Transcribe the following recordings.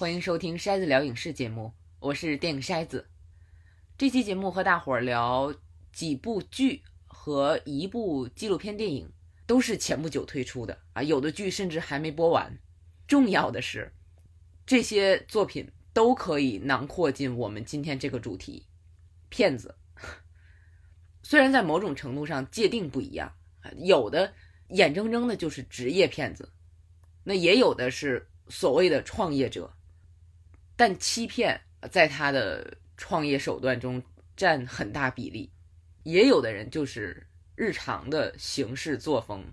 欢迎收听筛子聊影视节目，我是电影筛子。这期节目和大伙儿聊几部剧和一部纪录片电影，都是前不久推出的啊，有的剧甚至还没播完。重要的是，这些作品都可以囊括进我们今天这个主题——骗子。虽然在某种程度上界定不一样，有的眼睁睁的就是职业骗子，那也有的是所谓的创业者。但欺骗在他的创业手段中占很大比例，也有的人就是日常的行事作风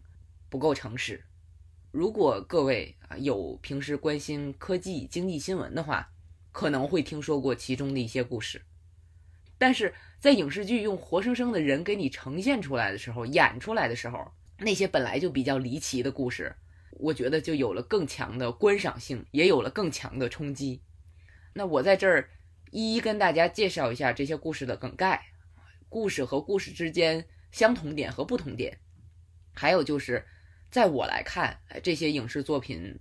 不够诚实。如果各位啊有平时关心科技、经济新闻的话，可能会听说过其中的一些故事。但是在影视剧用活生生的人给你呈现出来的时候，演出来的时候，那些本来就比较离奇的故事，我觉得就有了更强的观赏性，也有了更强的冲击。那我在这儿一一跟大家介绍一下这些故事的梗概，故事和故事之间相同点和不同点，还有就是在我来看这些影视作品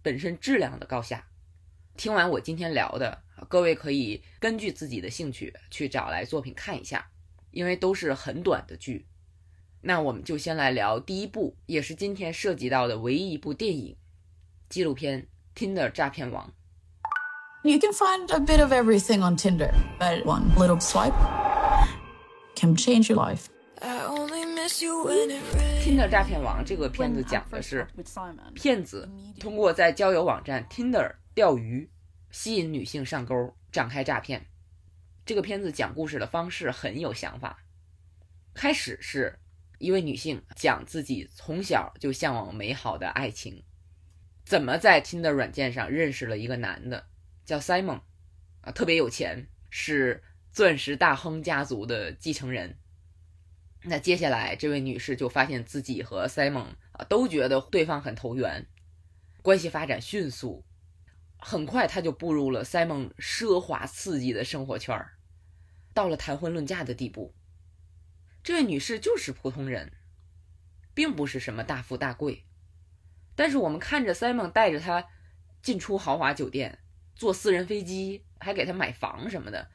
本身质量的高下。听完我今天聊的，各位可以根据自己的兴趣去找来作品看一下，因为都是很短的剧。那我们就先来聊第一部，也是今天涉及到的唯一一部电影纪录片《Tinder 诈骗王》。You can find a bit of everything on Tinder, but one little swipe can change your life. Tinder 诈骗王这个片子讲的是骗子通过在交友网站 Tinder 钓鱼，吸引女性上钩，展开诈骗。这个片子讲故事的方式很有想法。开始是一位女性讲自己从小就向往美好的爱情，怎么在 Tinder 软件上认识了一个男的。叫 Simon，啊，特别有钱，是钻石大亨家族的继承人。那接下来，这位女士就发现自己和 Simon 啊都觉得对方很投缘，关系发展迅速。很快，她就步入了 Simon 奢华刺激的生活圈儿，到了谈婚论嫁的地步。这位女士就是普通人，并不是什么大富大贵，但是我们看着 Simon 带着她进出豪华酒店。坐私人飞机，还给他买房什么的。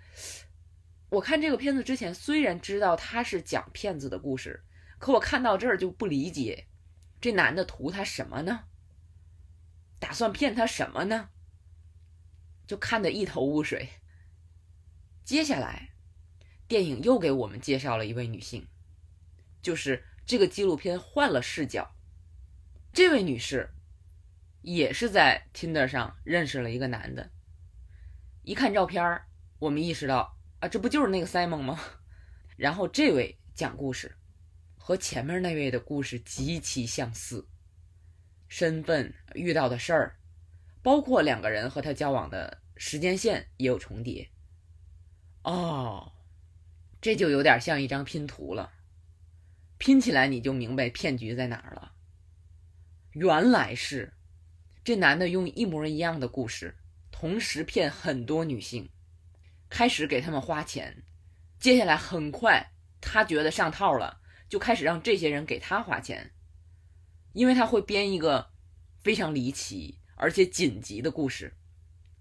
我看这个片子之前，虽然知道他是讲骗子的故事，可我看到这儿就不理解，这男的图他什么呢？打算骗他什么呢？就看得一头雾水。接下来，电影又给我们介绍了一位女性，就是这个纪录片换了视角，这位女士也是在 Tinder 上认识了一个男的。一看照片我们意识到啊，这不就是那个 Simon 吗？然后这位讲故事和前面那位的故事极其相似，身份、遇到的事儿，包括两个人和他交往的时间线也有重叠。哦，这就有点像一张拼图了，拼起来你就明白骗局在哪儿了。原来是这男的用一模一样的故事。同时骗很多女性，开始给他们花钱，接下来很快他觉得上套了，就开始让这些人给他花钱，因为他会编一个非常离奇而且紧急的故事，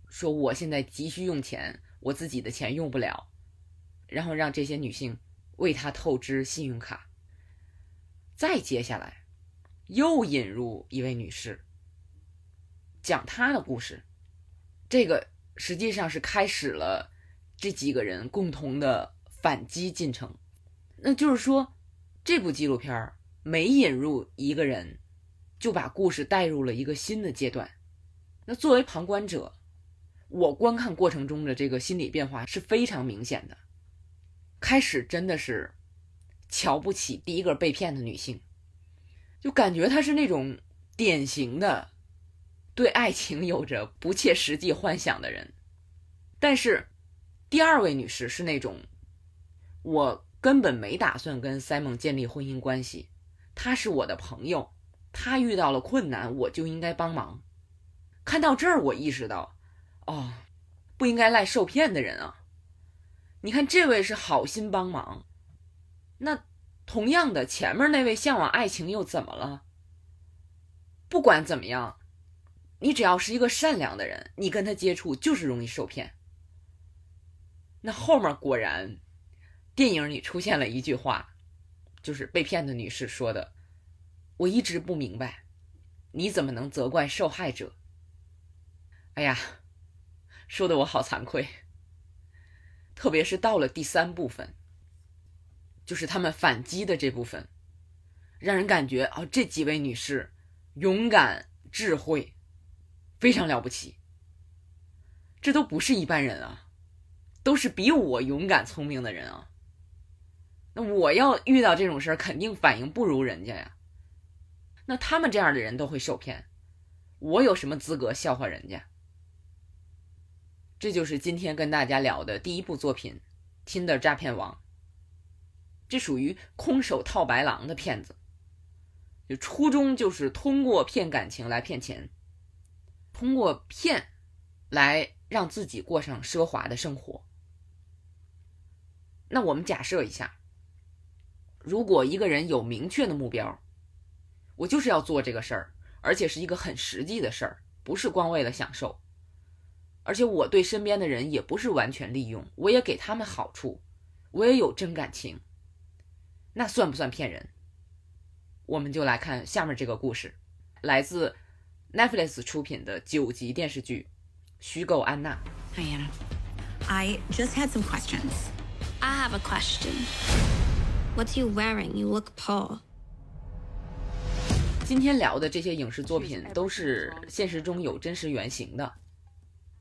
说我现在急需用钱，我自己的钱用不了，然后让这些女性为他透支信用卡，再接下来又引入一位女士，讲她的故事。这个实际上是开始了这几个人共同的反击进程。那就是说，这部纪录片每引入一个人，就把故事带入了一个新的阶段。那作为旁观者，我观看过程中的这个心理变化是非常明显的。开始真的是瞧不起第一个被骗的女性，就感觉她是那种典型的。对爱情有着不切实际幻想的人，但是第二位女士是那种我根本没打算跟 Simon 建立婚姻关系，他是我的朋友，他遇到了困难我就应该帮忙。看到这儿，我意识到，哦，不应该赖受骗的人啊！你看这位是好心帮忙，那同样的前面那位向往爱情又怎么了？不管怎么样。你只要是一个善良的人，你跟他接触就是容易受骗。那后面果然，电影里出现了一句话，就是被骗的女士说的：“我一直不明白，你怎么能责怪受害者？”哎呀，说的我好惭愧。特别是到了第三部分，就是他们反击的这部分，让人感觉哦，这几位女士勇敢、智慧，非常了不起。这都不是一般人啊，都是比我勇敢、聪明的人啊。那我要遇到这种事儿，肯定反应不如人家呀。那他们这样的人都会受骗，我有什么资格笑话人家？这就是今天跟大家聊的第一部作品《Tinder 诈骗王》。这属于空手套白狼的骗子，就初衷就是通过骗感情来骗钱，通过骗来让自己过上奢华的生活。那我们假设一下，如果一个人有明确的目标，我就是要做这个事儿，而且是一个很实际的事儿，不是光为了享受。而且我对身边的人也不是完全利用，我也给他们好处，我也有真感情，那算不算骗人？我们就来看下面这个故事，来自 Netflix 出品的九集电视剧《虚构安娜》。Hi Anna, I just had some questions. I have a question. What's you wearing? You look poor. 今天聊的这些影视作品都是现实中有真实原型的。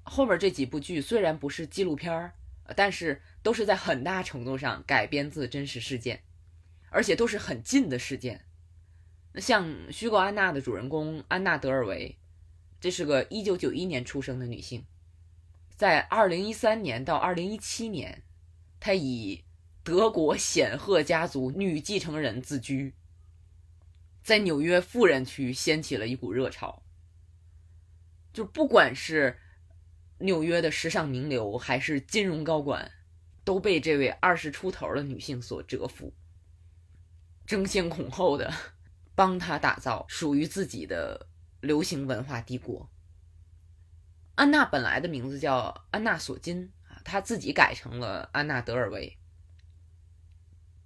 后面这几部剧虽然不是纪录片儿，但是都是在很大程度上改编自真实事件，而且都是很近的事件。那像《虚构安娜》的主人公安娜·德尔维，这是个1991年出生的女性，在2013年到2017年，她以德国显赫家族女继承人自居，在纽约富人区掀起了一股热潮。就不管是纽约的时尚名流还是金融高管，都被这位二十出头的女性所折服，争先恐后的帮他打造属于自己的流行文化帝国。安娜本来的名字叫安娜·索金啊，她自己改成了安娜·德尔维。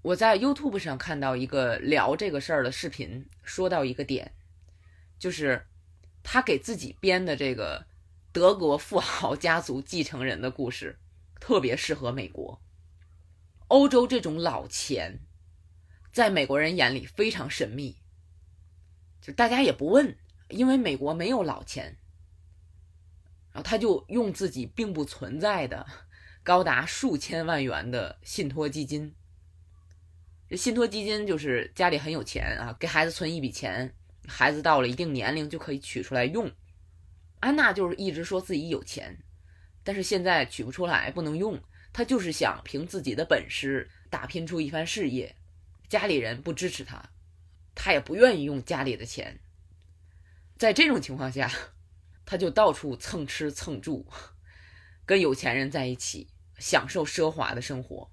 我在 YouTube 上看到一个聊这个事儿的视频，说到一个点，就是她给自己编的这个。德国富豪家族继承人的故事，特别适合美国。欧洲这种老钱，在美国人眼里非常神秘，大家也不问，因为美国没有老钱。然后他就用自己并不存在的高达数千万元的信托基金。这信托基金就是家里很有钱啊，给孩子存一笔钱，孩子到了一定年龄就可以取出来用。安娜就是一直说自己有钱，但是现在取不出来，不能用。她就是想凭自己的本事打拼出一番事业，家里人不支持她，他也不愿意用家里的钱。在这种情况下，他就到处蹭吃蹭住，跟有钱人在一起享受奢华的生活，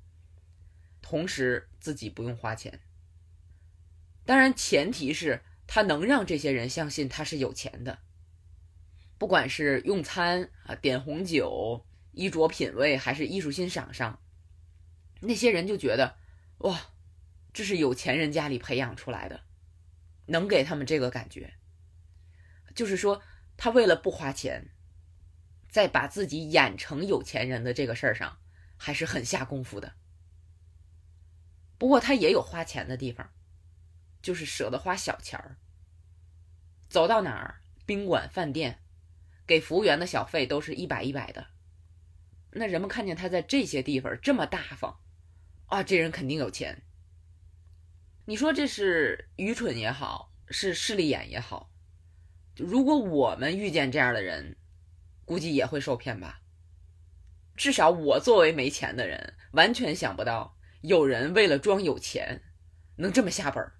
同时自己不用花钱。当然，前提是他能让这些人相信他是有钱的。不管是用餐啊、点红酒、衣着品味，还是艺术欣赏上，那些人就觉得，哇，这是有钱人家里培养出来的，能给他们这个感觉。就是说，他为了不花钱，在把自己演成有钱人的这个事儿上，还是很下功夫的。不过他也有花钱的地方，就是舍得花小钱儿，走到哪儿，宾馆、饭店。给服务员的小费都是一百一百的，那人们看见他在这些地方这么大方，啊，这人肯定有钱。你说这是愚蠢也好，是势利眼也好，如果我们遇见这样的人，估计也会受骗吧。至少我作为没钱的人，完全想不到有人为了装有钱，能这么下本儿。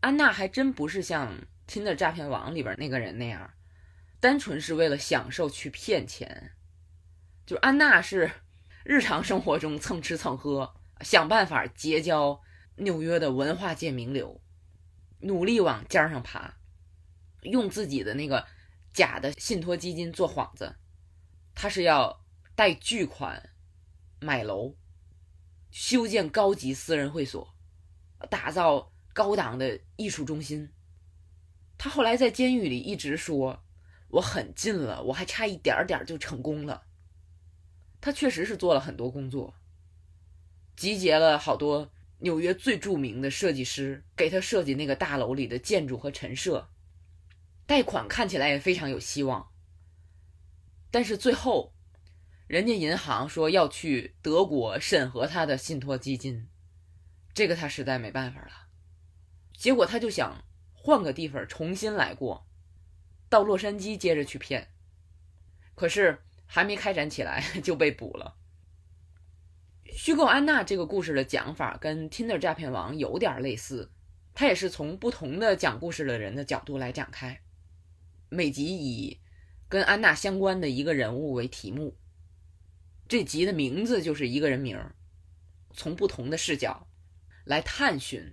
安娜还真不是像《听的诈骗网》里边那个人那样。单纯是为了享受去骗钱，就安娜是日常生活中蹭吃蹭喝，想办法结交纽约的文化界名流，努力往尖上爬，用自己的那个假的信托基金做幌子，他是要贷巨款买楼，修建高级私人会所，打造高档的艺术中心。他后来在监狱里一直说：“我很近了，我还差一点点就成功了。”他确实是做了很多工作，集结了好多纽约最著名的设计师给他设计那个大楼里的建筑和陈设。贷款看起来也非常有希望，但是最后，人家银行说要去德国审核他的信托基金，这个他实在没办法了。结果他就想换个地方重新来过，到洛杉矶接着去骗，可是还没开展起来 就被捕了。虚构安娜这个故事的讲法跟 Tinder 诈骗王有点类似，它也是从不同的讲故事的人的角度来展开。每集以跟安娜相关的一个人物为题目，这集的名字就是一个人名儿，从不同的视角来探寻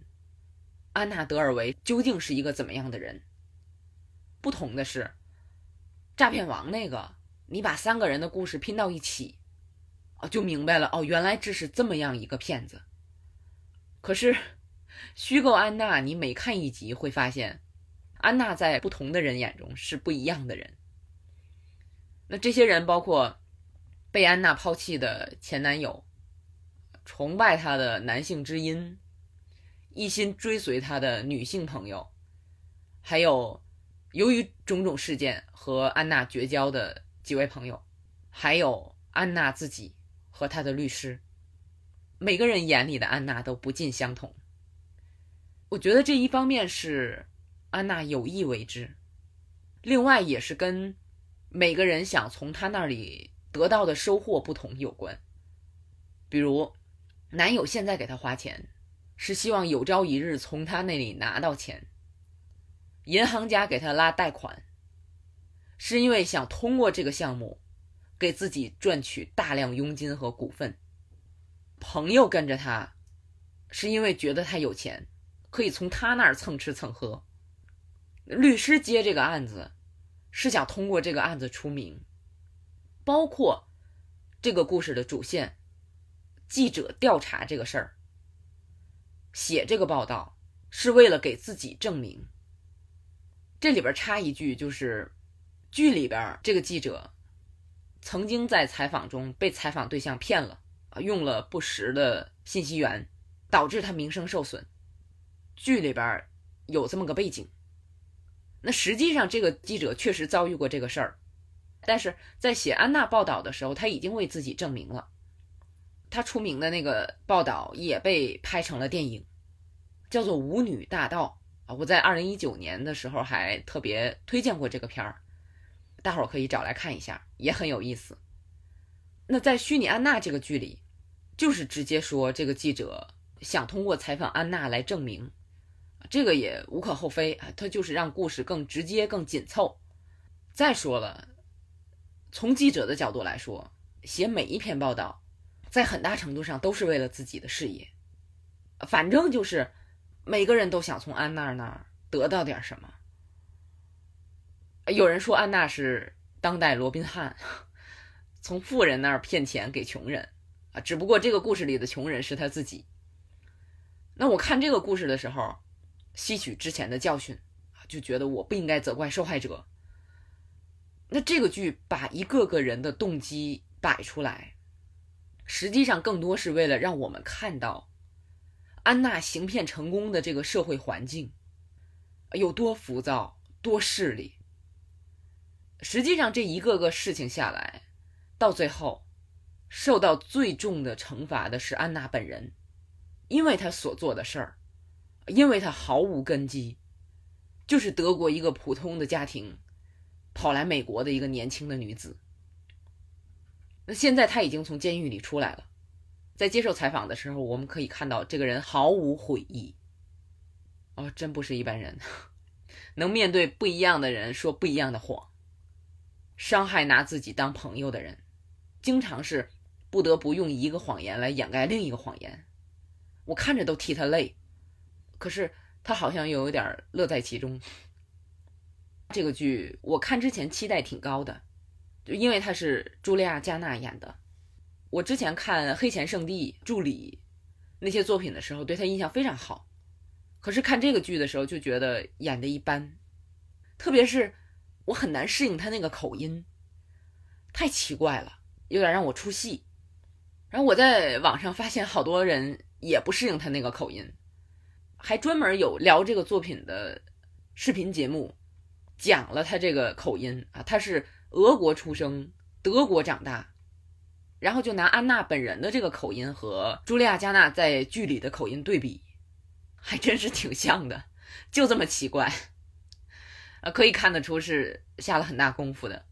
安娜德尔维究竟是一个怎么样的人。不同的是，诈骗王那个，你把三个人的故事拼到一起，就明白了哦，原来这是这么样一个骗子。可是虚构安娜，你每看一集会发现。安娜在不同的人眼中是不一样的人。那这些人包括被安娜抛弃的前男友，崇拜她的男性知音，一心追随她的女性朋友，还有由于种种事件和安娜绝交的几位朋友，还有安娜自己和他的律师。每个人眼里的安娜都不尽相同。我觉得这一方面是。安娜有意为之，另外也是跟每个人想从他那里得到的收获不同有关。比如，男友现在给她花钱，是希望有朝一日从他那里拿到钱；银行家给他拉贷款，是因为想通过这个项目给自己赚取大量佣金和股份；朋友跟着他，是因为觉得他有钱，可以从他那儿蹭吃蹭喝。律师接这个案子，是想通过这个案子出名，包括这个故事的主线，记者调查这个事儿，写这个报道是为了给自己证明。这里边插一句，就是剧里边这个记者曾经在采访中被采访对象骗了啊，用了不实的信息源，导致他名声受损。剧里边有这么个背景。那实际上，这个记者确实遭遇过这个事儿，但是在写安娜报道的时候，他已经为自己证明了。他出名的那个报道也被拍成了电影，叫做《舞女大道》啊。我在二零一九年的时候还特别推荐过这个片儿，大伙儿可以找来看一下，也很有意思。那在《虚拟安娜》这个剧里，就是直接说这个记者想通过采访安娜来证明。这个也无可厚非啊，他就是让故事更直接、更紧凑。再说了，从记者的角度来说，写每一篇报道，在很大程度上都是为了自己的事业。反正就是每个人都想从安娜那儿得到点什么。有人说安娜是当代罗宾汉，从富人那儿骗钱给穷人啊，只不过这个故事里的穷人是他自己。那我看这个故事的时候。吸取之前的教训，就觉得我不应该责怪受害者。那这个剧把一个个人的动机摆出来，实际上更多是为了让我们看到安娜行骗成功的这个社会环境有多浮躁、多势利。实际上，这一个个事情下来，到最后受到最重的惩罚的是安娜本人，因为她所做的事儿。因为她毫无根基，就是德国一个普通的家庭，跑来美国的一个年轻的女子。那现在她已经从监狱里出来了，在接受采访的时候，我们可以看到这个人毫无悔意。哦，真不是一般人，能面对不一样的人说不一样的谎，伤害拿自己当朋友的人，经常是不得不用一个谎言来掩盖另一个谎言。我看着都替他累。可是他好像又有点乐在其中。这个剧我看之前期待挺高的，就因为他是茱莉亚·加纳演的。我之前看《黑钱圣地》《助理》那些作品的时候，对他印象非常好。可是看这个剧的时候，就觉得演的一般，特别是我很难适应他那个口音，太奇怪了，有点让我出戏。然后我在网上发现好多人也不适应他那个口音，还专门有聊这个作品的视频节目，讲了他这个口音啊，他是俄国出生，德国长大。然后就拿安娜本人的这个口音和茱莉亚·加纳在剧里的口音对比，还真是挺像的，就这么奇怪，呃，可以看得出是下了很大功夫的。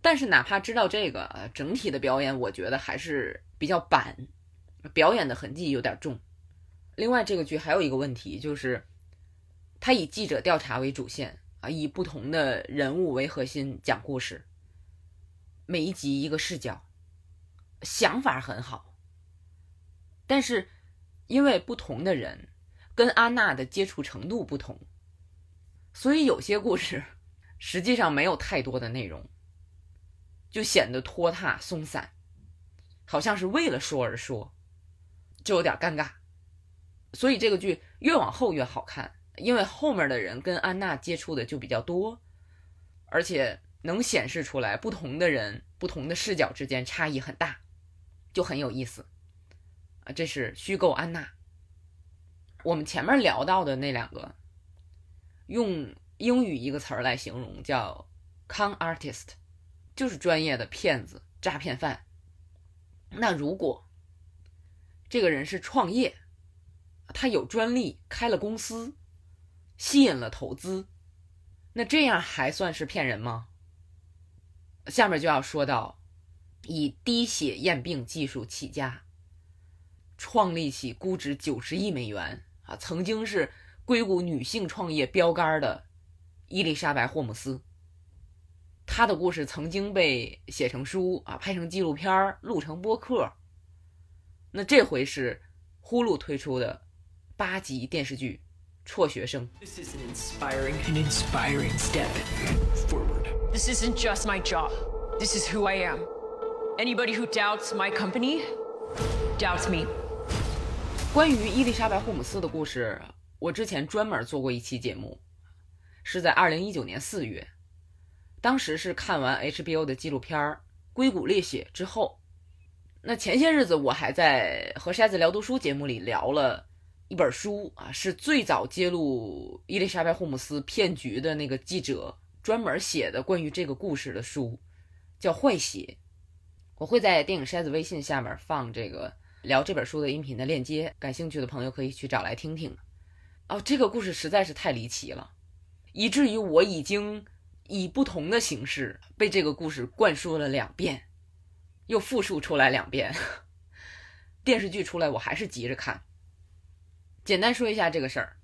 但是哪怕知道这个，呃，整体的表演我觉得还是比较板，表演的痕迹有点重。另外，这个剧还有一个问题就是，它以记者调查为主线啊，以不同的人物为核心讲故事，每一集一个视角。想法很好，但是因为不同的人跟安娜的接触程度不同，所以有些故事实际上没有太多的内容，就显得拖沓松散，好像是为了说而说，就有点尴尬。所以这个剧越往后越好看，因为后面的人跟安娜接触的就比较多，而且能显示出来不同的人、不同的视角之间差异很大。就很有意思啊！这是虚构安娜。我们前面聊到的那两个，用英语一个词儿来形容叫 “con artist”，就是专业的骗子、诈骗犯。那如果这个人是创业，他有专利，开了公司，吸引了投资，那这样还算是骗人吗？下面就要说到。以滴血验病技术起家，创立起估值九十亿美元啊，曾经是硅谷女性创业标杆的伊丽莎白·霍姆斯。她的故事曾经被写成书啊，拍成纪录片，录成播客。那这回是呼噜推出的八集电视剧《辍学生》。This is an inspiring, an inspiring step forward. This isn't just my job. This is who I am. Anybody who doubts my company doubts me。关于伊丽莎白·霍姆斯的故事，我之前专门做过一期节目，是在二零一九年四月，当时是看完 HBO 的纪录片《硅谷猎血》之后。那前些日子我还在和筛子聊读书节目里聊了一本书啊，是最早揭露伊丽莎白·霍姆斯骗局的那个记者专门写的关于这个故事的书，叫《坏血》。我会在电影筛子微信下面放这个聊这本书的音频的链接，感兴趣的朋友可以去找来听听。哦，这个故事实在是太离奇了，以至于我已经以不同的形式被这个故事灌输了两遍，又复述出来两遍。电视剧出来，我还是急着看。简单说一下这个事儿：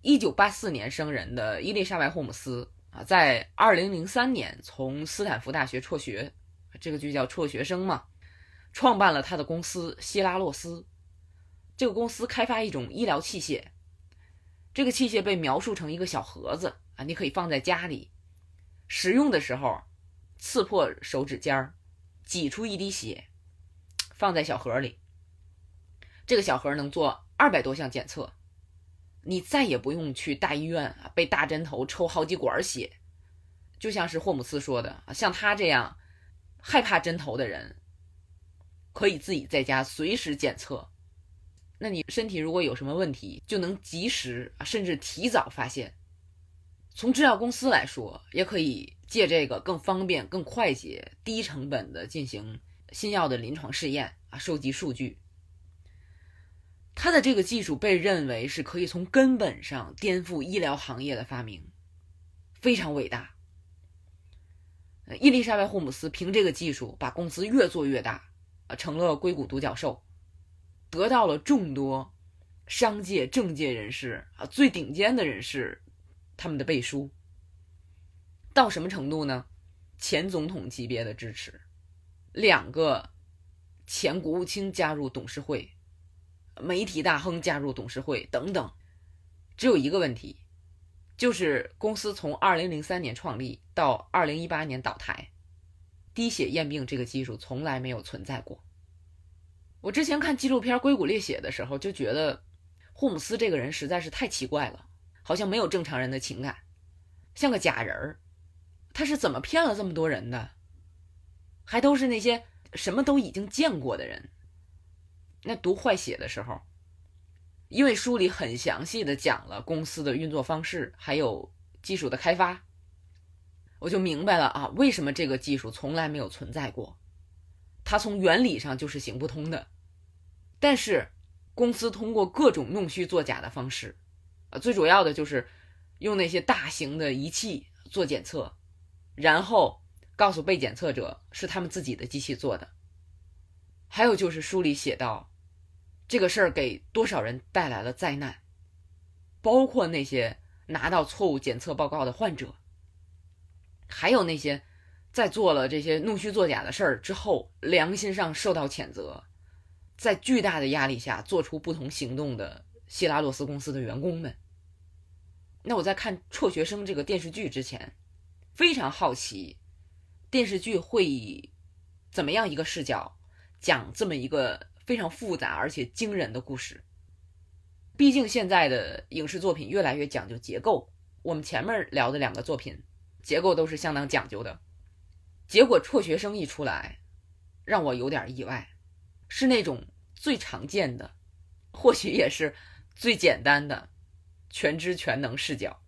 一九八四年生人的伊丽莎白·霍姆斯啊，在二零零三年从斯坦福大学辍学。这个剧叫辍学生嘛，创办了他的公司希拉洛斯。这个公司开发一种医疗器械，这个器械被描述成一个小盒子啊，你可以放在家里，使用的时候刺破手指尖儿，挤出一滴血，放在小盒里。这个小盒能做二百多项检测，你再也不用去大医院啊，被大针头抽好几管血。就像是霍姆斯说的，像他这样。害怕针头的人，可以自己在家随时检测。那你身体如果有什么问题，就能及时甚至提早发现。从制药公司来说，也可以借这个更方便、更快捷、低成本的进行新药的临床试验啊，收集数据。他的这个技术被认为是可以从根本上颠覆医疗行业的发明，非常伟大。伊丽莎白·霍姆斯凭这个技术把公司越做越大，啊，成了硅谷独角兽，得到了众多商界、政界人士啊最顶尖的人士他们的背书。到什么程度呢？前总统级别的支持，两个前国务卿加入董事会，媒体大亨加入董事会等等。只有一个问题：就是公司从二零零三年创立到二零一八年倒台，滴血验病这个技术从来没有存在过。我之前看纪录片《硅谷猎血》的时候，就觉得霍姆斯这个人实在是太奇怪了，好像没有正常人的情感，像个假人儿。他是怎么骗了这么多人的？还都是那些什么都已经见过的人。那读《坏血》的时候，因为书里很详细的讲了公司的运作方式，还有技术的开发，我就明白了啊，为什么这个技术从来没有存在过。它从原理上就是行不通的。但是，公司通过各种弄虚作假的方式，啊，最主要的就是用那些大型的仪器做检测，然后告诉被检测者是他们自己的机器做的。还有就是书里写到，这个事儿给多少人带来了灾难，包括那些拿到错误检测报告的患者，还有那些在做了这些弄虚作假的事儿之后，良心上受到谴责。在巨大的压力下做出不同行动的希拉洛斯公司的员工们。那我在看《辍学生》这个电视剧之前，非常好奇，电视剧会以怎么样一个视角讲这么一个非常复杂而且惊人的故事。毕竟现在的影视作品越来越讲究结构，我们前面聊的两个作品结构都是相当讲究的。结果《辍学生》一出来，让我有点意外。是那种最常见的，或许也是最简单的全知全能视角。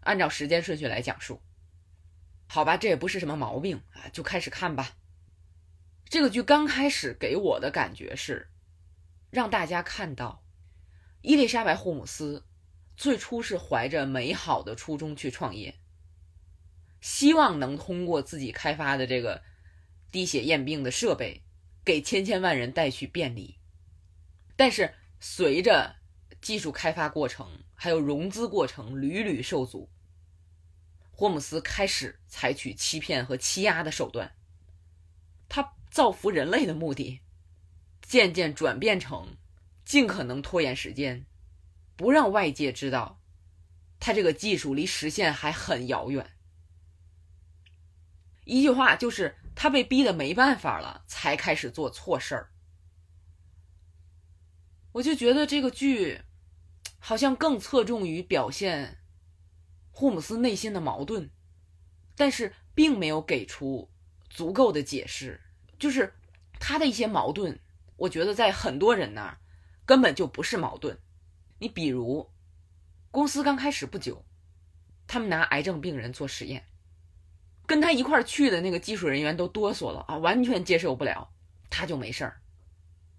按照时间顺序来讲述，好吧，这也不是什么毛病啊，就开始看吧。这个剧刚开始给我的感觉是，让大家看到伊丽莎白·霍姆斯最初是怀着美好的初衷去创业，希望能通过自己开发的这个滴血验病的设备。给千千万人带去便利，但是随着技术开发过程还有融资过程屡屡受阻，霍姆斯开始采取欺骗和欺压的手段。他造福人类的目的，渐渐转变成尽可能拖延时间，不让外界知道他这个技术离实现还很遥远。一句话就是。他被逼得没办法了，才开始做错事儿。我就觉得这个剧好像更侧重于表现霍姆斯内心的矛盾，但是并没有给出足够的解释。就是他的一些矛盾，我觉得在很多人那儿根本就不是矛盾。你比如，公司刚开始不久，他们拿癌症病人做实验。跟他一块儿去的那个技术人员都哆嗦了啊，完全接受不了，他就没事儿。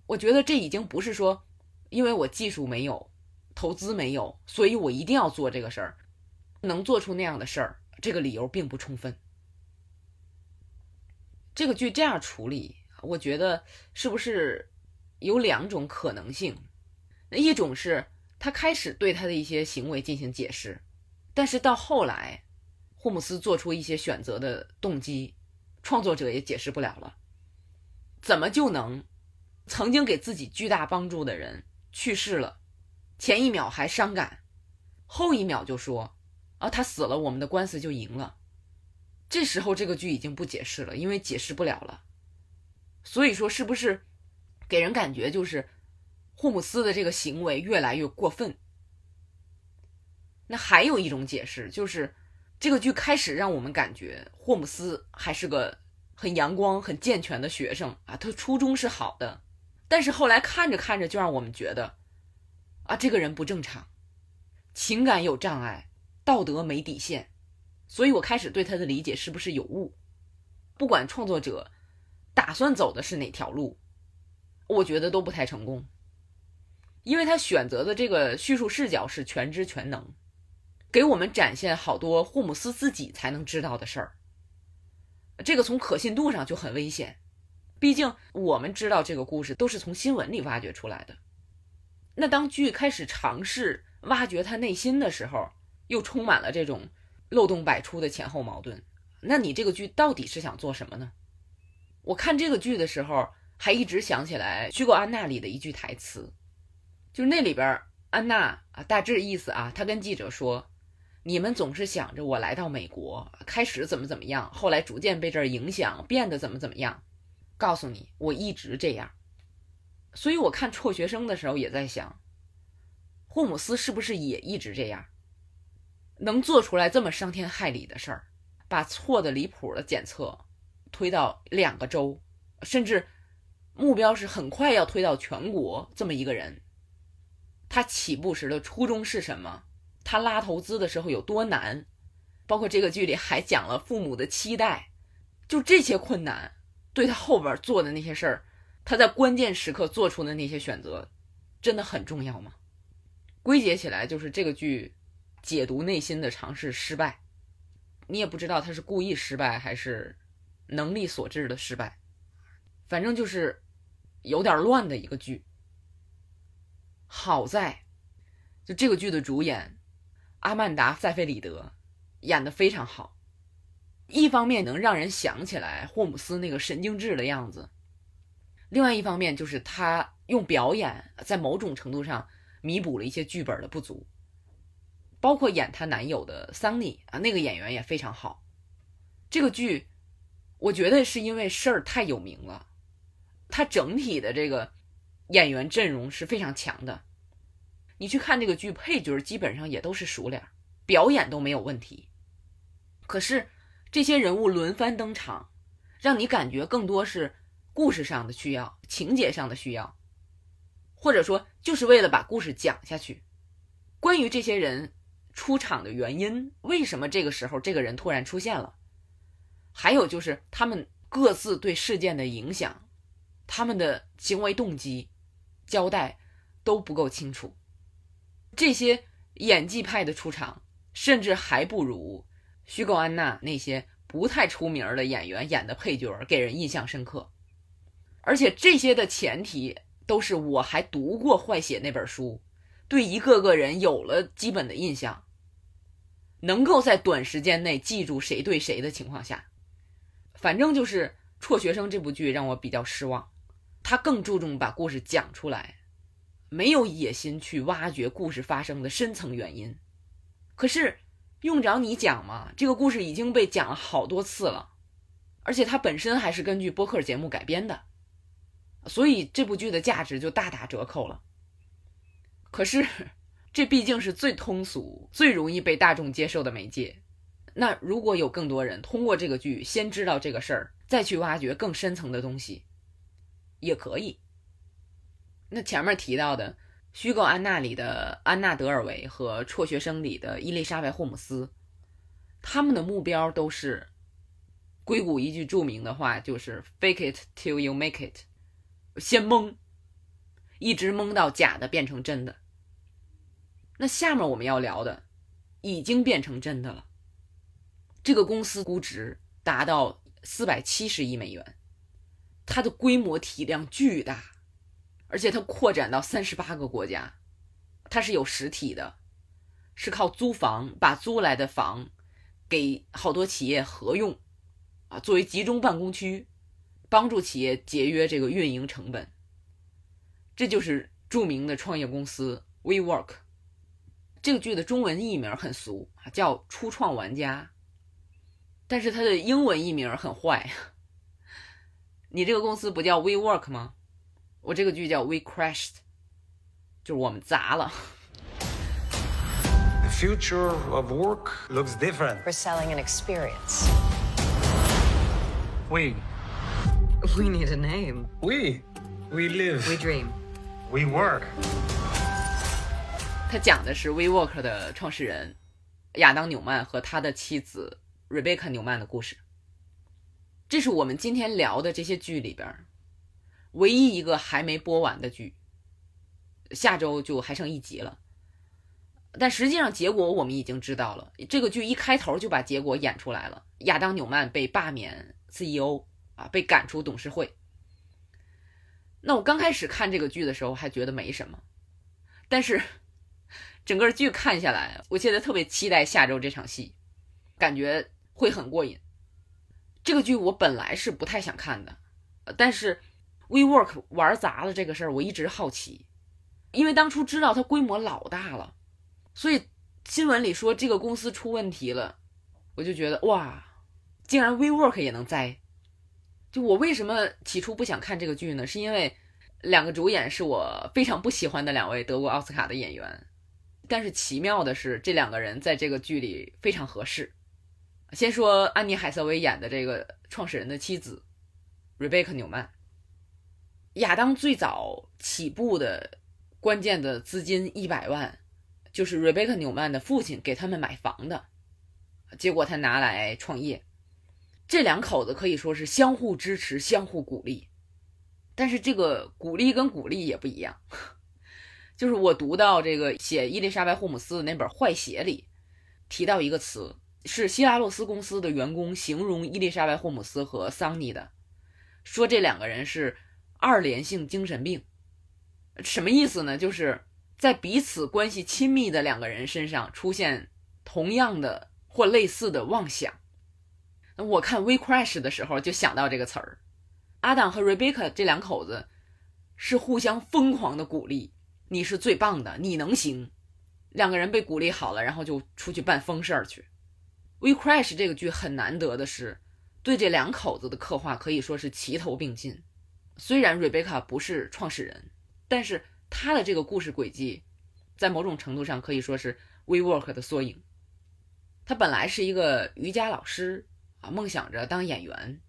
我觉得这已经不是说，因为我技术没有，投资没有，所以我一定要做这个事儿，能做出那样的事儿，这个理由并不充分。这个剧这样处理，我觉得是不是有两种可能性？那一种是他开始对他的一些行为进行解释，但是到后来。霍姆斯做出一些选择的动机，创作者也解释不了了。怎么就能曾经给自己巨大帮助的人去世了，前一秒还伤感，后一秒就说啊他死了，我们的官司就赢了。这时候这个剧已经不解释了，因为解释不了了。所以说，是不是给人感觉就是霍姆斯的这个行为越来越过分？那还有一种解释就是。这个剧开始让我们感觉霍姆斯还是个很阳光、很健全的学生啊，他初衷是好的，但是后来看着看着就让我们觉得，啊，这个人不正常，情感有障碍，道德没底线，所以我开始对他的理解是不是有误？不管创作者打算走的是哪条路，我觉得都不太成功，因为他选择的这个叙述视角是全知全能。给我们展现好多霍姆斯自己才能知道的事儿，这个从可信度上就很危险。毕竟我们知道这个故事都是从新闻里挖掘出来的。那当剧开始尝试挖掘他内心的时候，又充满了这种漏洞百出的前后矛盾。那你这个剧到底是想做什么呢？我看这个剧的时候，还一直想起来《虚构安娜》里的一句台词，就是那里边安娜啊，大致意思啊，她跟记者说。你们总是想着我来到美国，开始怎么怎么样，后来逐渐被这儿影响，变得怎么怎么样。告诉你，我一直这样。所以我看辍学生的时候也在想，霍姆斯是不是也一直这样，能做出来这么伤天害理的事儿，把错的离谱的检测推到两个州，甚至目标是很快要推到全国这么一个人，他起步时的初衷是什么？他拉投资的时候有多难？包括这个剧里还讲了父母的期待，就这些困难，对他后边做的那些事儿。他在关键时刻做出的那些选择，真的很重要吗？归结起来就是这个剧解读内心的尝试失败，你也不知道他是故意失败还是能力所致的失败，反正就是有点乱的一个剧。好在，就这个剧的主演阿曼达·塞菲里德演的非常好，一方面能让人想起来霍姆斯那个神经质的样子。另外一方面，就是他用表演在某种程度上弥补了一些剧本的不足，包括演她男友的桑尼啊，那个演员也非常好。这个剧，我觉得是因为事儿太有名了，它整体的这个演员阵容是非常强的。你去看这个剧，配角基本上也都是熟脸，表演都没有问题。可是这些人物轮番登场，让你感觉更多是。故事上的需要，情节上的需要，或者说就是为了把故事讲下去。关于这些人出场的原因，为什么这个时候这个人突然出现了？还有就是他们各自对事件的影响，他们的行为动机交代都不够清楚。这些演技派的出场，甚至还不如虚构安娜那些不太出名的演员演的配角给人印象深刻。而且这些的前提都是我还读过《坏血》那本书，对一个个人有了基本的印象，能够在短时间内记住谁对谁的情况下，反正就是《辍学生》这部剧让我比较失望。他更注重把故事讲出来，没有野心去挖掘故事发生的深层原因。可是用着你讲吗？这个故事已经被讲了好多次了，而且它本身还是根据播客节目改编的。所以这部剧的价值就大打折扣了。可是，这毕竟是最通俗、最容易被大众接受的媒介。那如果有更多人通过这个剧先知道这个事儿，再去挖掘更深层的东西，也可以。那前面提到的《虚构安娜》里的安娜·德尔维和《辍学生》里的伊丽莎白·霍姆斯，他们的目标都是硅谷一句著名的话，就是 “fake it till you make it”。先蒙，一直蒙到假的变成真的。那下面我们要聊的，已经变成真的了。这个公司估值达到四百七十亿美元，它的规模体量巨大，而且它扩展到三十八个国家，它是有实体的，是靠租房把租来的房给好多企业合用，啊，作为集中办公区。帮助企业节约这个运营成本，这就是著名的创业公司 WeWork。这个剧的中文译名很俗啊，叫《初创玩家》，但是它的英文译名很坏。你这个公司不叫 WeWork 吗？我这个剧叫 We Crashed，就是我们砸了。The future of work looks different. We're selling an experience. We. We need a name. We, we live. We dream. We work. 他讲的是 WeWork 的创始人亚当纽曼和他的妻子 Rebecca 纽曼的故事。这是我们今天聊的这些剧里边唯一一个还没播完的剧。下周就还剩一集了，但实际上结果我们已经知道了。这个剧一开头就把结果演出来了：亚当纽曼被罢免 CEO。啊，被赶出董事会。那我刚开始看这个剧的时候还觉得没什么，但是整个剧看下来，我现在特别期待下周这场戏，感觉会很过瘾。这个剧我本来是不太想看的，但是 WeWork 玩砸了这个事儿，我一直好奇，因为当初知道它规模老大了，所以新闻里说这个公司出问题了，我就觉得哇，竟然 WeWork 也能栽。就我为什么起初不想看这个剧呢？是因为两个主演是我非常不喜欢的两位得过奥斯卡的演员。但是奇妙的是，这两个人在这个剧里非常合适。先说安妮海瑟薇演的这个创始人的妻子，Rebecca 纽曼。亚当最早起步的关键的资金一百万，就是 Rebecca 纽曼的父亲给他们买房的，结果他拿来创业。这两口子可以说是相互支持、相互鼓励，但是这个鼓励跟鼓励也不一样。就是我读到这个写伊丽莎白·霍姆斯的那本《坏血》里，提到一个词，是希拉洛斯公司的员工形容伊丽莎白·霍姆斯和桑尼的，说这两个人是二联性精神病。什么意思呢？就是在彼此关系亲密的两个人身上出现同样的或类似的妄想。我看《We Crash》的时候就想到这个词儿，阿当和 Rebecca 这两口子是互相疯狂的鼓励。你是最棒的，你能行。两个人被鼓励好了，然后就出去办疯事儿去。《We Crash》这个剧很难得的是，对这两口子的刻画可以说是齐头并进。虽然瑞贝卡不是创始人，但是她的这个故事轨迹，在某种程度上可以说是 WeWork 的缩影。她本来是一个瑜伽老师啊，梦想着当演员，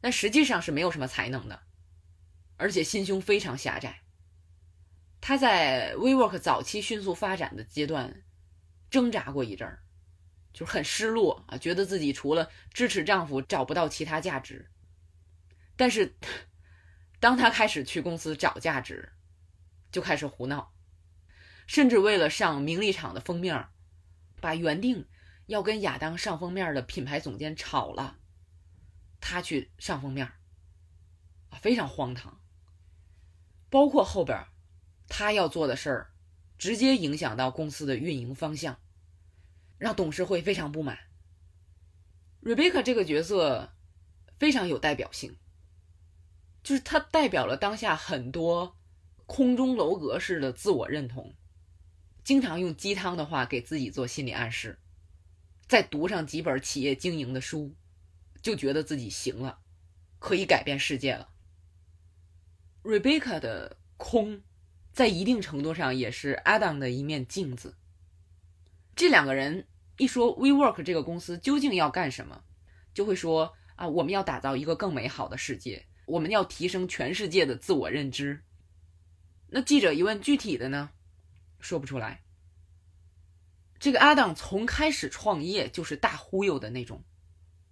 但实际上是没有什么才能的，而且心胸非常狭窄。她在 WeWork 早期迅速发展的阶段，挣扎过一阵儿，就是很失落啊，觉得自己除了支持丈夫找不到其他价值。但是，当他开始去公司找价值，就开始胡闹，甚至为了上名利场的封面，把原定要跟亚当上封面的品牌总监炒了，他去上封面，啊，非常荒唐。包括后边。他要做的事儿，直接影响到公司的运营方向，让董事会非常不满。Rebecca 这个角色非常有代表性，就是它代表了当下很多空中楼阁式的自我认同，经常用鸡汤的话给自己做心理暗示，再读上几本企业经营的书，就觉得自己行了，可以改变世界了。Rebecca 的空。在一定程度上，也是 Adam 的一面镜子。这两个人一说 WeWork 这个公司究竟要干什么，就会说啊，我们要打造一个更美好的世界，我们要提升全世界的自我认知。那记者一问具体的呢，说不出来。这个阿当从开始创业就是大忽悠的那种，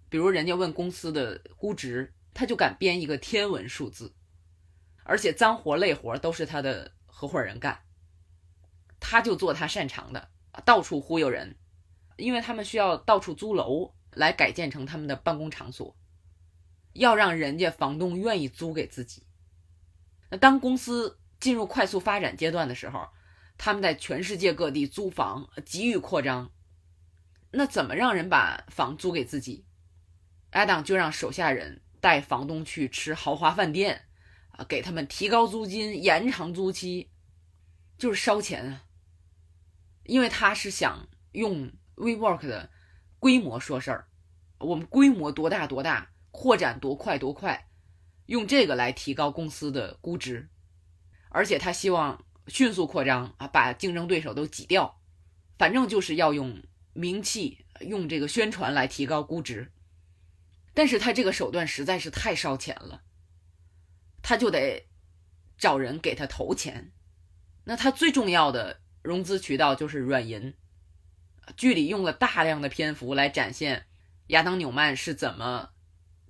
比如人家问公司的估值，他就敢编一个天文数字，而且脏活累活都是他的。合伙人干，他就做他擅长的，到处忽悠人，因为他们需要到处租楼来改建成他们的办公场所，要让人家房东愿意租给自己。那当公司进入快速发展阶段的时候，他们在全世界各地租房，急于扩张。那怎么让人把房租给自己？Adam 就让手下人带房东去吃豪华饭店。啊，给他们提高租金、延长租期，就是烧钱啊。因为他是想用 WeWork 的规模说事儿，我们规模多大多大，扩展多快多快，用这个来提高公司的估值。而且他希望迅速扩张啊，把竞争对手都挤掉，反正就是要用名气、用这个宣传来提高估值。但是他这个手段实在是太烧钱了。他就得找人给他投钱，那他最重要的融资渠道就是软银。剧里用了大量的篇幅来展现亚当纽曼是怎么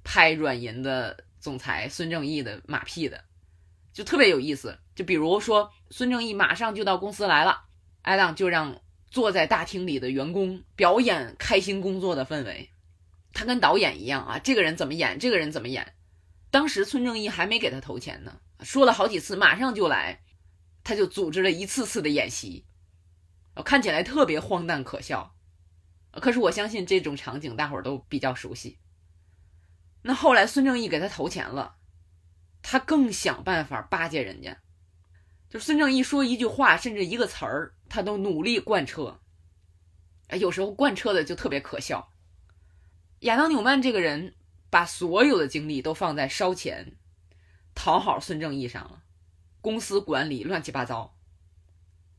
拍软银的总裁孙正义的马屁的，就特别有意思。就比如说，孙正义马上就到公司来了，艾当就让坐在大厅里的员工表演开心工作的氛围，他跟导演一样啊，这个人怎么演，这个人怎么演。当时孙正义还没给他投钱呢，说了好几次马上就来，他就组织了一次次的演习，看起来特别荒诞可笑，可是我相信这种场景大伙儿都比较熟悉。那后来孙正义给他投钱了，他更想办法巴结人家，就孙正义说一句话甚至一个词儿，他都努力贯彻，有时候贯彻的就特别可笑。亚当纽曼这个人把所有的精力都放在烧钱、讨好孙正义上了，公司管理乱七八糟，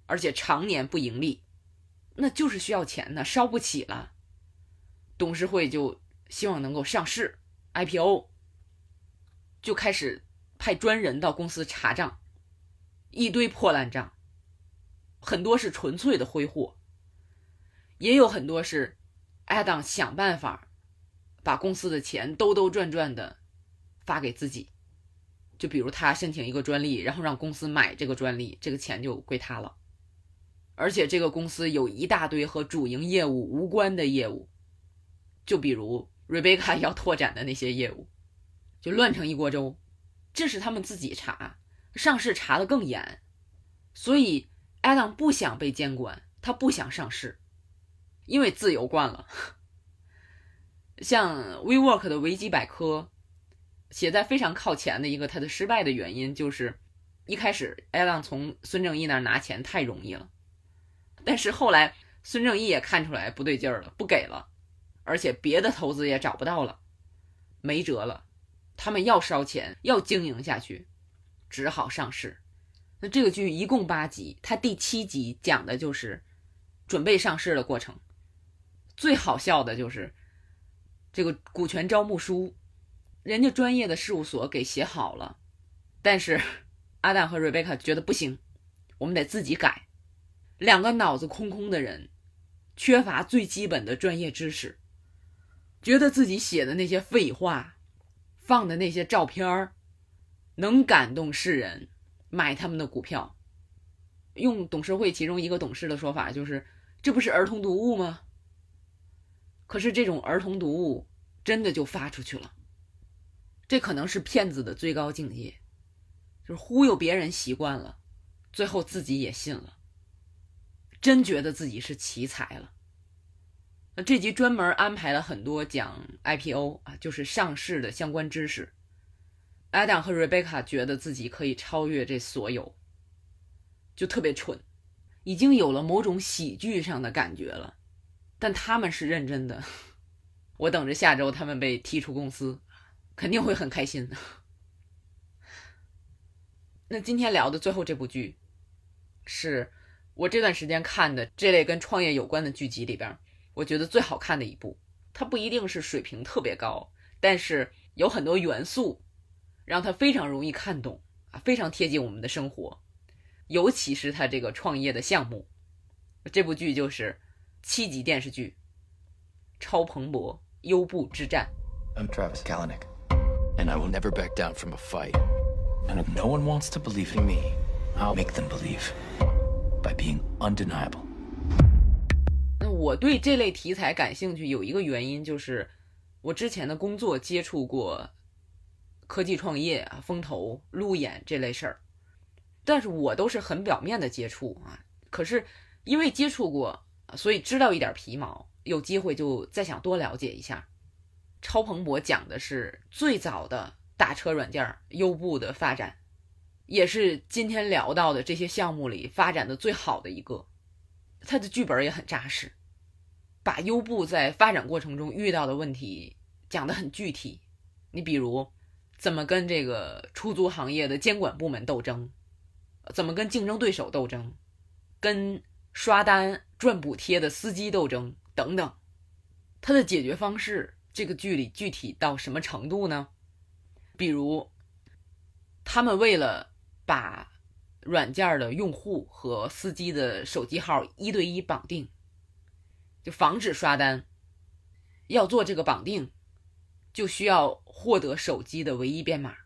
而且常年不盈利，那就是需要钱呢，烧不起了。董事会就希望能够上市 IPO，就开始派专人到公司查账，一堆破烂账，很多是纯粹的挥霍，也有很多是 Adam 想办法把公司的钱兜兜转转的发给自己，就比如他申请一个专利，然后让公司买这个专利，这个钱就归他了，而且这个公司有一大堆和主营业务无关的业务。就比如 Rebecca 要拓展的那些业务，就乱成一锅粥。这是他们自己查，上市查的更严，所以 Adam 不想被监管，他不想上市，因为自由惯了。像 WeWork 的维基百科写在非常靠前的一个他的失败的原因，就是一开始 Adam 从孙正义那儿拿钱太容易了，但是后来孙正义也看出来不对劲儿了，不给了。而且别的投资也找不到了，没辙了，他们要烧钱，要经营下去，只好上市。那这个剧一共八集，它第七集讲的就是准备上市的过程。最好笑的就是这个股权招募书，人家专业的事务所给写好了，但是阿蛋和瑞贝卡觉得不行，我们得自己改。两个脑子空空的人，缺乏最基本的专业知识。觉得自己写的那些废话，放的那些照片儿，能感动世人买他们的股票。用董事会其中一个董事的说法，就是这不是儿童读物吗？可是这种儿童读物真的就发出去了，这可能是骗子的最高境界，就是忽悠别人习惯了，最后自己也信了，真觉得自己是奇才了。那这集专门安排了很多讲 IPO 啊，就是上市的相关知识。Adam 和 Rebecca 觉得自己可以超越这所有，就特别蠢，已经有了某种喜剧上的感觉了。但他们是认真的，我等着下周他们被踢出公司，肯定会很开心。那今天聊的最后这部剧，是我这段时间看的这类跟创业有关的剧集里边。我觉得最好看的一部，它不一定是水平特别高，但是有很多元素，让它非常容易看懂啊，非常贴近我们的生活。尤其是它这个创业的项目，这部剧就是七集电视剧《超蓬勃优步之战》。I'm Travis Kalanick, and I will never back down from a fight. And if no one wants to believe in me, I'll make them believe by being undeniable. 我对这类题材感兴趣，有一个原因就是我之前的工作接触过科技创业啊、风投、路演这类事儿，但是我都是很表面的接触啊。可是因为接触过，所以知道一点皮毛，有机会就再想多了解一下。超蓬勃讲的是最早的打车软件优步的发展，也是今天聊到的这些项目里发展的最好的一个。他的剧本也很扎实。把优步在发展过程中遇到的问题讲得很具体，你比如怎么跟这个出租行业的监管部门斗争，怎么跟竞争对手斗争，跟刷单赚补贴的司机斗争等等，它的解决方式这个剧里具体到什么程度呢？比如他们为了把软件的用户和司机的手机号一对一绑定。就防止刷单，要做这个绑定，就需要获得手机的唯一编码。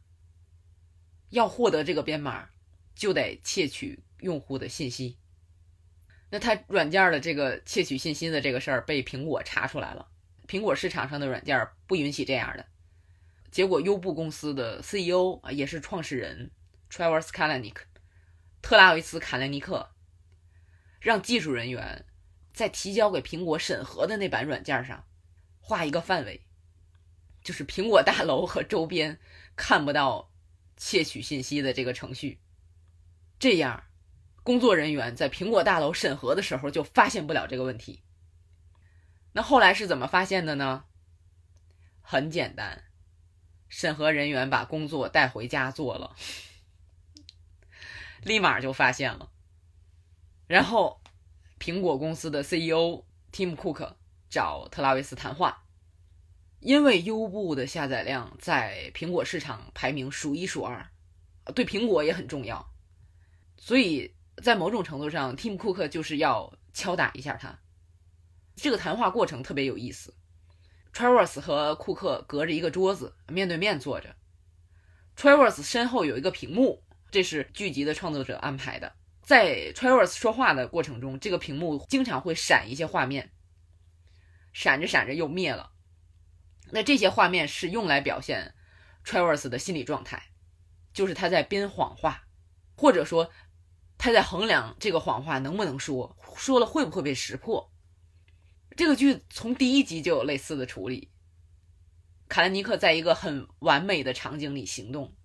要获得这个编码，就得窃取用户的信息。那他软件的这个窃取信息的这个事儿被苹果查出来了，苹果市场上的软件不允许这样的。结果优步公司的 CEO 啊，也是创始人 Travis Kalanick，特拉维斯·卡莱尼克，让技术人员。在提交给苹果审核的那版软件上，画一个范围，就是苹果大楼和周边看不到窃取信息的这个程序。这样，工作人员在苹果大楼审核的时候就发现不了这个问题。那后来是怎么发现的呢？很简单，审核人员把工作带回家做了，立马就发现了。然后，苹果公司的 CEO Tim Cook 找特拉维斯谈话，因为优步的下载量在苹果市场排名数一数二，对苹果也很重要，所以在某种程度上，Tim Cook 就是要敲打一下他。这个谈话过程特别有意思。Travers 和库克隔着一个桌子面对面坐着，Travers 身后有一个屏幕，这是剧集的创作者安排的。在 Travers 说话的过程中，这个屏幕经常会闪一些画面，闪着闪着又灭了。那这些画面是用来表现 Travers 的心理状态，就是他在编谎话，或者说他在衡量这个谎话能不能说，说了会不会被识破。这个剧从第一集就有类似的处理。卡兰尼克在一个很完美的场景里行动，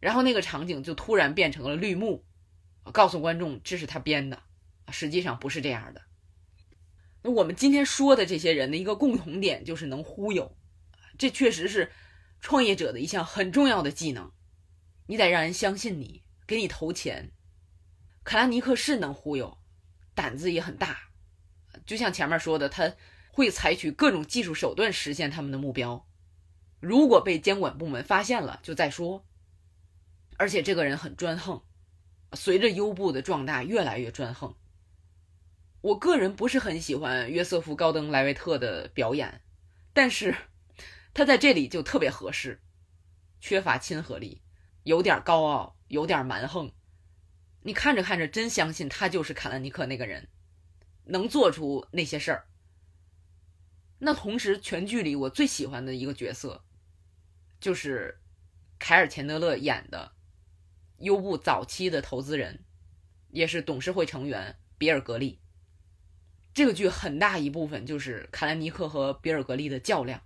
然后那个场景就突然变成了绿幕，告诉观众这是他编的，实际上不是这样的。那我们今天说的这些人的一个共同点就是能忽悠，这确实是创业者的一项很重要的技能。你得让人相信你，给你投钱。卡拉尼克是能忽悠，胆子也很大。就像前面说的，他会采取各种技术手段实现他们的目标。如果被监管部门发现了，就再说。而且这个人很专横，随着优步的壮大，越来越专横。我个人不是很喜欢约瑟夫·高登·莱维特的表演，但是他在这里就特别合适，缺乏亲和力，有点高傲，有点蛮横。你看着看着，真相信他就是卡兰尼克那个人。能做出那些事儿。那同时，全剧里我最喜欢的一个角色，就是凯尔·钱德勒演的优步早期的投资人，也是董事会成员比尔·格利。这个剧很大一部分就是卡兰尼克和比尔·格利的较量。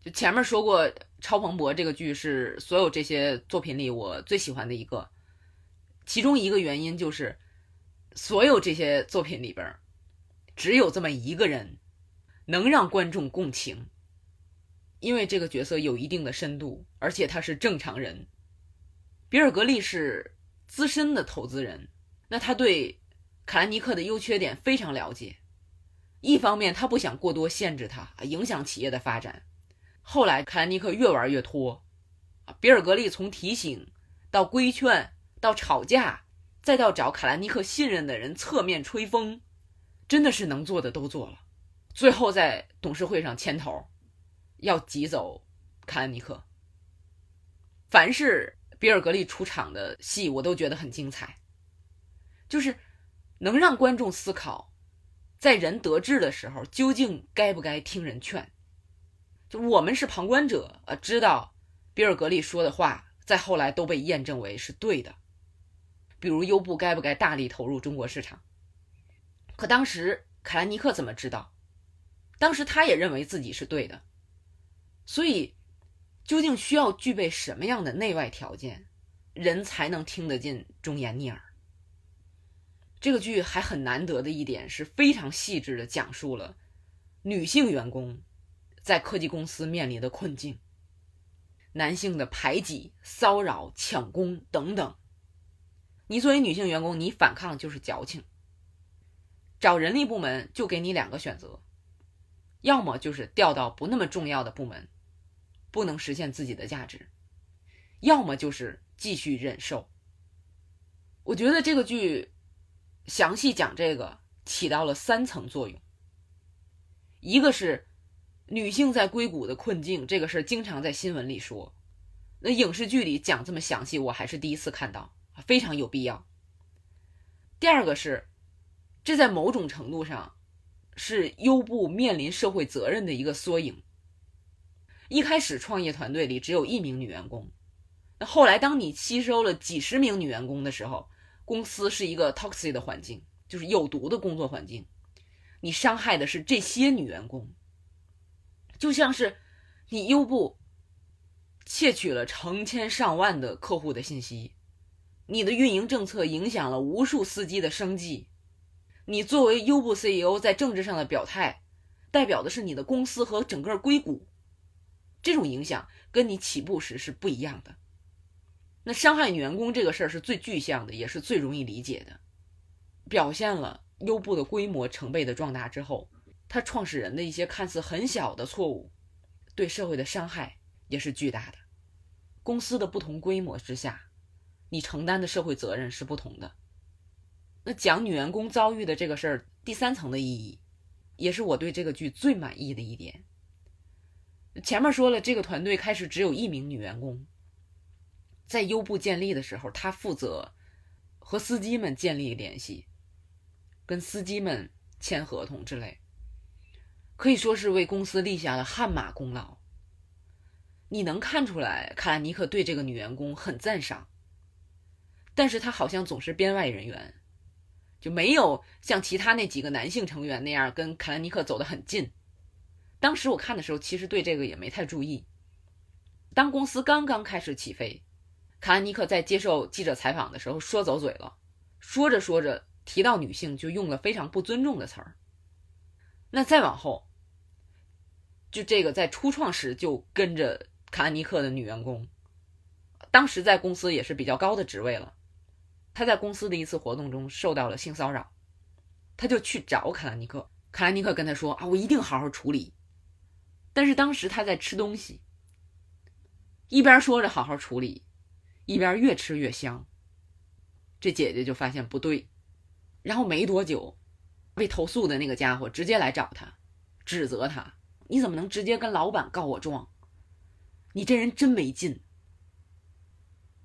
就前面说过，《超蓬勃》这个剧是所有这些作品里我最喜欢的一个，其中一个原因就是所有这些作品里边。只有这么一个人，能让观众共情，因为这个角色有一定的深度，而且他是正常人。比尔·格利是资深的投资人，那他对卡兰尼克的优缺点非常了解。一方面，他不想过多限制他，影响企业的发展。后来，卡兰尼克越玩越脱，比尔·格利从提醒到规劝，到吵架，再到找卡兰尼克信任的人侧面吹风。真的是能做的都做了，最后在董事会上牵头，要挤走卡恩尼克。凡是比尔格利出场的戏，我都觉得很精彩，就是能让观众思考，在人得志的时候，究竟该不该听人劝。就我们是旁观者，呃，知道比尔格利说的话，在后来都被验证为是对的。比如优步该不该大力投入中国市场？可当时凯兰尼克怎么知道？当时他也认为自己是对的，所以究竟需要具备什么样的内外条件，人才能听得进忠言逆耳？这个剧还很难得的一点是非常细致的讲述了女性员工在科技公司面临的困境，男性的排挤、骚扰、抢功等等。你作为女性员工，你反抗就是矫情。找人力部门就给你两个选择，要么就是调到不那么重要的部门，不能实现自己的价值；要么就是继续忍受。我觉得这个剧详细讲这个起到了三层作用：一个是女性在硅谷的困境，这个事儿经常在新闻里说，那影视剧里讲这么详细，我还是第一次看到，非常有必要。第二个是。这在某种程度上，是优步面临社会责任的一个缩影。一开始创业团队里只有一名女员工，那后来当你吸收了几十名女员工的时候，公司是一个 toxic 的环境，就是有毒的工作环境。你伤害的是这些女员工，就像是你优步窃取了成千上万的客户的信息，你的运营政策影响了无数司机的生计。你作为优步 CEO 在政治上的表态，代表的是你的公司和整个硅谷，这种影响跟你起步时是不一样的。那伤害女员工这个事儿是最具象的，也是最容易理解的，表现了优步的规模成倍的壮大之后，他创始人的一些看似很小的错误，对社会的伤害也是巨大的。公司的不同规模之下，你承担的社会责任是不同的。那讲女员工遭遇的这个事儿，第三层的意义，也是我对这个剧最满意的一点。前面说了，这个团队开始只有一名女员工。在优步建立的时候，他负责和司机们建立联系，跟司机们签合同之类，可以说是为公司立下了汗马功劳。你能看出来，卡兰尼克对这个女员工很赞赏，但是他好像总是编外人员，就没有像其他那几个男性成员那样跟卡兰尼克走得很近。当时我看的时候，其实对这个也没太注意。当公司刚刚开始起飞。卡兰尼克在接受记者采访的时候说走嘴了，说着说着提到女性就用了非常不尊重的词儿。那再往后，就这个在初创时就跟着卡兰尼克的女员工，当时在公司也是比较高的职位了。他在公司的一次活动中受到了性骚扰，他就去找卡兰尼克，卡兰尼克跟他说：“啊，我一定好好处理。”但是当时他在吃东西，一边说着好好处理。一边越吃越香，这姐姐就发现不对，然后没多久，被投诉的那个家伙直接来找他，指责他：“你怎么能直接跟老板告我状？你这人真没劲。”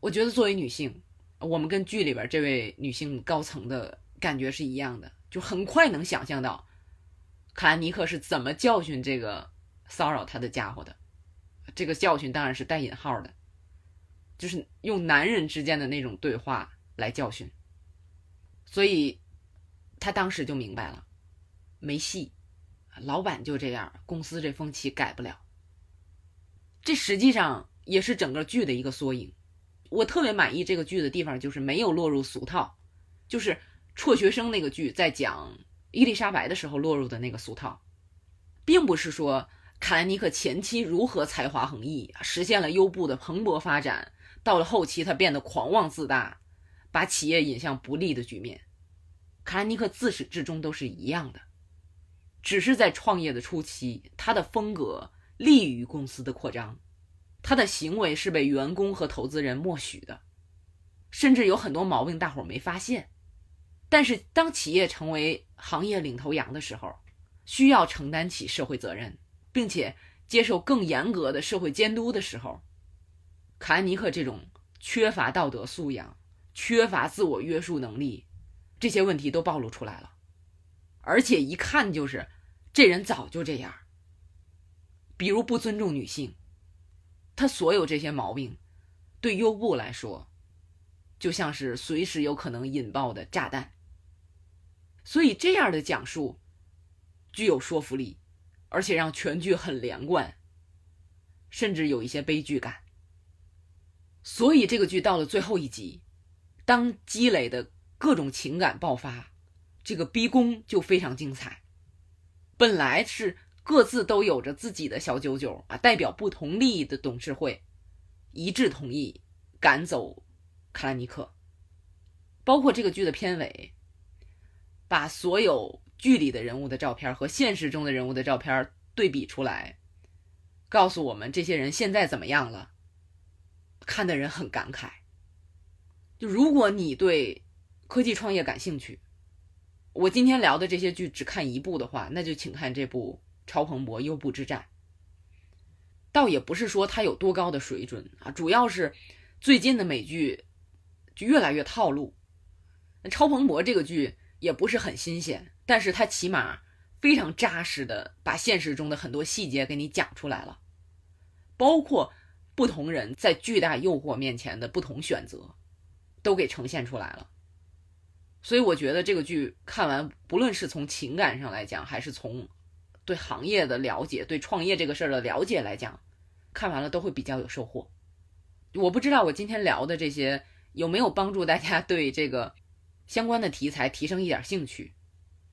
我觉得作为女性，我们跟剧里边这位女性高层的感觉是一样的，就很快能想象到卡兰尼克是怎么教训这个骚扰他的家伙的。这个教训当然是带引号的。就是用男人之间的那种对话来教训，所以他当时就明白了，没戏，老板就这样，公司这风气改不了。这实际上也是整个剧的一个缩影。我特别满意这个剧的地方，就是没有落入俗套，就是辍学生那个剧在讲伊丽莎白的时候落入的那个俗套，并不是说卡兰尼克前期如何才华横溢，实现了优步的蓬勃发展。到了后期，他变得狂妄自大，把企业引向不利的局面。卡兰尼克自始至终都是一样的，只是在创业的初期，他的风格利于公司的扩张，他的行为是被员工和投资人默许的，甚至有很多毛病大伙没发现。但是当企业成为行业领头羊的时候，需要承担起社会责任，并且接受更严格的社会监督的时候。卡尼克这种缺乏道德素养、缺乏自我约束能力，这些问题都暴露出来了，而且一看就是这人早就这样。比如不尊重女性，他所有这些毛病，对优步来说，就像是随时有可能引爆的炸弹。所以这样的讲述具有说服力，而且让全剧很连贯，甚至有一些悲剧感。所以这个剧到了最后一集，当积累的各种情感爆发，这个逼宫就非常精彩。本来是各自都有着自己的小九九啊，代表不同利益的董事会一致同意赶走卡拉尼克，包括这个剧的片尾，把所有剧里的人物的照片和现实中的人物的照片对比出来，告诉我们这些人现在怎么样了。看的人很感慨。就如果你对科技创业感兴趣，我今天聊的这些剧只看一部的话，那就请看这部《超蓬勃优步之战》。倒也不是说它有多高的水准啊，主要是最近的美剧就越来越套路。《超蓬勃》这个剧也不是很新鲜，但是它起码非常扎实的把现实中的很多细节给你讲出来了，包括。不同人在巨大诱惑面前的不同选择，都给呈现出来了。所以我觉得这个剧看完，不论是从情感上来讲，还是从对行业的了解、对创业这个事儿的了解来讲，看完了都会比较有收获。我不知道我今天聊的这些有没有帮助大家对这个相关的题材提升一点兴趣。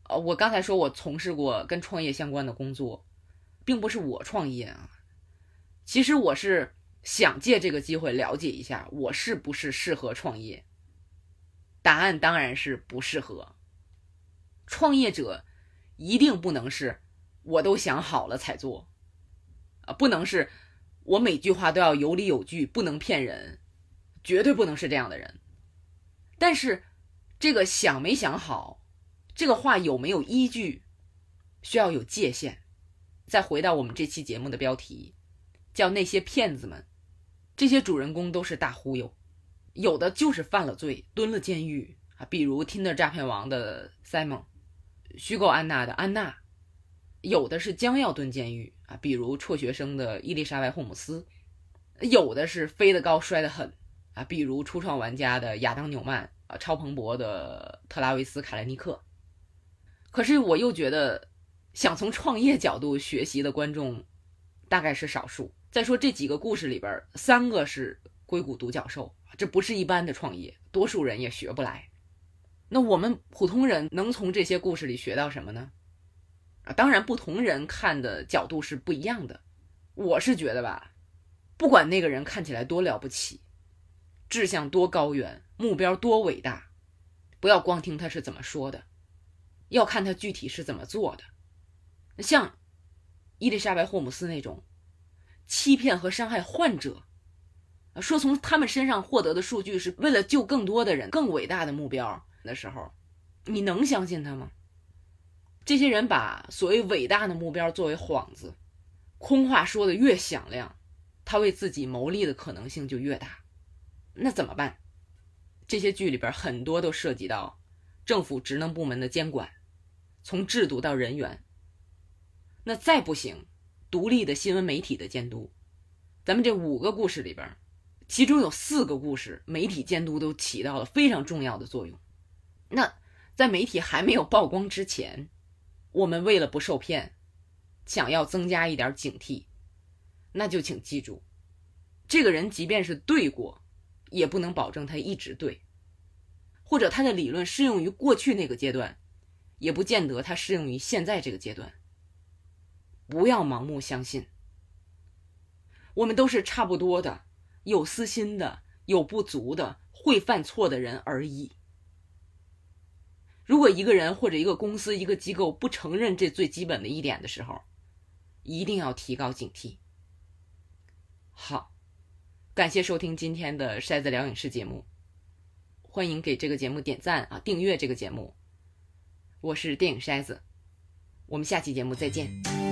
呃，我刚才说我从事过跟创业相关的工作，并不是我创业啊，其实我是想借这个机会了解一下我是不是适合创业。答案当然是不适合。创业者一定不能是我都想好了才做，啊，不能是我每句话都要有理有据，不能骗人，绝对不能是这样的人。但是这个想没想好，这个话有没有依据，需要有界限。再回到我们这期节目的标题，叫那些骗子们，这些主人公都是大忽悠。有的就是犯了罪，蹲了监狱啊，比如 Tinder 诈骗王的 Simon，虚构安娜的安娜；有的是将要蹲监狱啊，比如辍学生的伊丽莎白·霍姆斯；有的是飞得高摔得狠啊，比如初创玩家的亚当·纽曼啊，超蓬勃的特拉维斯·卡莱尼克。可是我又觉得，想从创业角度学习的观众大概是少数。再说这几个故事里边，三个是硅谷独角兽。这不是一般的创业，多数人也学不来。那我们普通人能从这些故事里学到什么呢？啊，当然，不同人看的角度是不一样的。我是觉得吧，不管那个人看起来多了不起，志向多高远，目标多伟大，不要光听他是怎么说的，要看他具体是怎么做的。像伊丽莎白·霍姆斯那种欺骗和伤害患者。说从他们身上获得的数据是为了救更多的人、更伟大的目标的时候，你能相信他吗？这些人把所谓伟大的目标作为幌子，空话说的越响亮，他为自己谋利的可能性就越大。那怎么办？这些剧里边很多都涉及到政府职能部门的监管，从制度到人员。那再不行，独立的新闻媒体的监督。咱们这五个故事里边。其中有四个故事，媒体监督都起到了非常重要的作用。那在媒体还没有曝光之前，我们为了不受骗，想要增加一点警惕，那就请记住，这个人即便是对过，也不能保证他一直对，或者他的理论适用于过去那个阶段，也不见得他适用于现在这个阶段。不要盲目相信，我们都是差不多的。有私心的、有不足的、会犯错的人而已。如果一个人或者一个公司、一个机构不承认这最基本的一点的时候，一定要提高警惕。好，感谢收听今天的筛子聊影视节目，欢迎给这个节目点赞啊，订阅这个节目。我是电影筛子，我们下期节目再见。